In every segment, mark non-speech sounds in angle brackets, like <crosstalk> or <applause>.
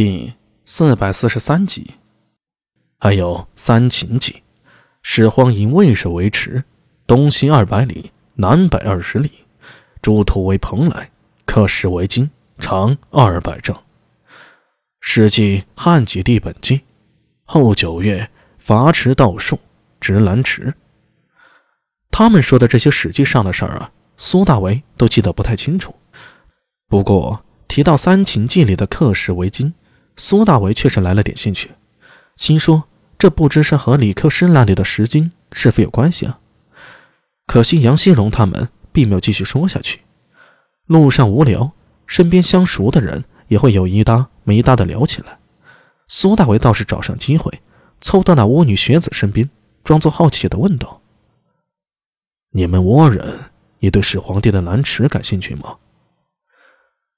第四百四十三集，还有三秦记，始皇营渭水为池，东西二百里，南北二十里，诸土为蓬莱，刻石为金，长二百丈。史记汉景帝本纪，后九月伐池盗树，植兰池。他们说的这些史记上的事儿啊，苏大为都记得不太清楚。不过提到三秦记里的刻石为金。苏大为却是来了点兴趣，心说：“这不知是和李克师那里的石金是否有关系啊？”可惜杨希荣他们并没有继续说下去。路上无聊，身边相熟的人也会有一搭没一搭的聊起来。苏大为倒是找上机会，凑到那巫女学子身边，装作好奇的问道：“你们倭人也对始皇帝的蓝池感兴趣吗？”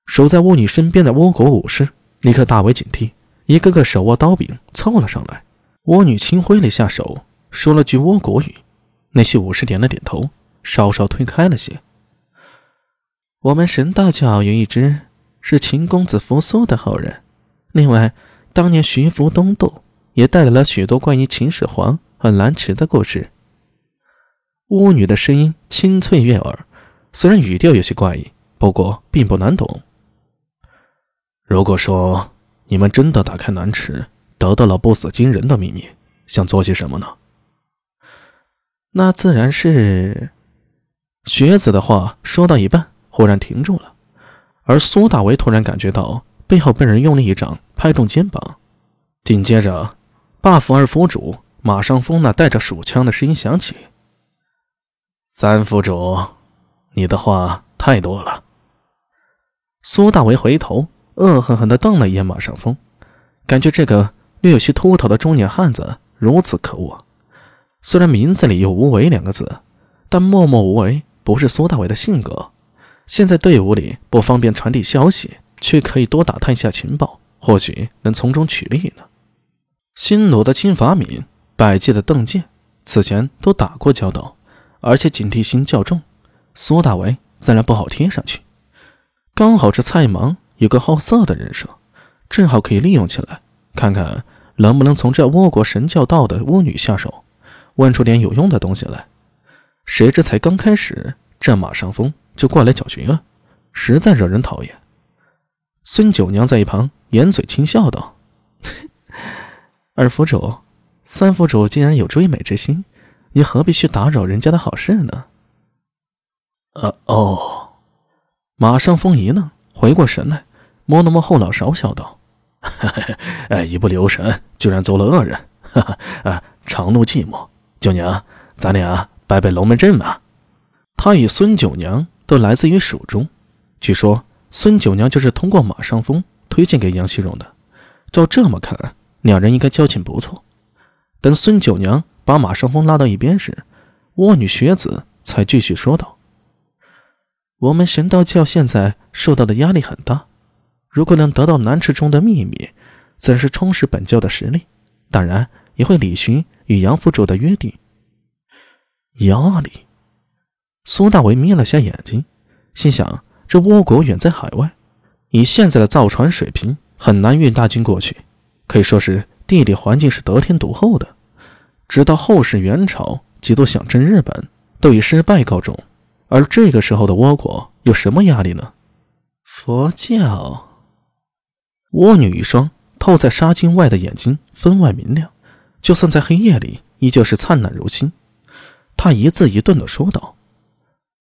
守在巫女身边的倭国武士。立刻大为警惕，一个个手握刀柄凑了上来。倭女轻挥了一下手，说了句倭国语。那些武士点了点头，稍稍推开了些。我们神道教有一支是秦公子扶苏的后人，另外，当年徐福东渡也带来了许多关于秦始皇和蓝池的故事。巫女的声音清脆悦耳，虽然语调有些怪异，不过并不难懂。如果说你们真的打开南池，得到了不死金人的秘密，想做些什么呢？那自然是……学子的话说到一半，忽然停住了，而苏大为突然感觉到背后被人用力一掌拍中肩膀，紧接着，buff 二府主马上风那带着鼠枪的声音响起：“三府主，你的话太多了。”苏大为回头。恶狠狠地瞪了一眼马上风，感觉这个略有些秃头的中年汉子如此可恶。虽然名字里有“无为”两个字，但默默无为不是苏大伟的性格。现在队伍里不方便传递消息，却可以多打探一下情报，或许能从中取利呢。新罗的金法敏、百济的邓健，此前都打过交道，而且警惕心较重，苏大为自然不好贴上去。刚好是蔡芒。有个好色的人设，正好可以利用起来，看看能不能从这倭国神教道的巫女下手，问出点有用的东西来。谁知才刚开始，这马上风就过来搅局了，实在惹人讨厌。孙九娘在一旁掩嘴轻笑道：“ <laughs> 二府主，三府主竟然有追美之心，你何必去打扰人家的好事呢？”呃哦，马上风一愣，回过神来。摸了摸后脑勺，笑道：“ <laughs> 哎，一不留神，居然做了恶人。哈哈，啊，长路寂寞，九娘，咱俩拜拜龙门阵吧。”他与孙九娘都来自于蜀中，据说孙九娘就是通过马上风推荐给杨希荣的。照这么看，两人应该交情不错。等孙九娘把马上风拉到一边时，卧女学子才继续说道：“我们神道教现在受到的压力很大。”如果能得到南池中的秘密，自然是充实本教的实力，当然也会履行与杨府主的约定。压力。苏大为眯了下眼睛，心想：这倭国远在海外，以现在的造船水平，很难运大军过去，可以说是地理环境是得天独厚的。直到后世元朝几度想征日本，都以失败告终。而这个时候的倭国有什么压力呢？佛教。蜗女一双透在纱巾外的眼睛分外明亮，就算在黑夜里，依旧是灿烂如新。她一字一顿地说道：“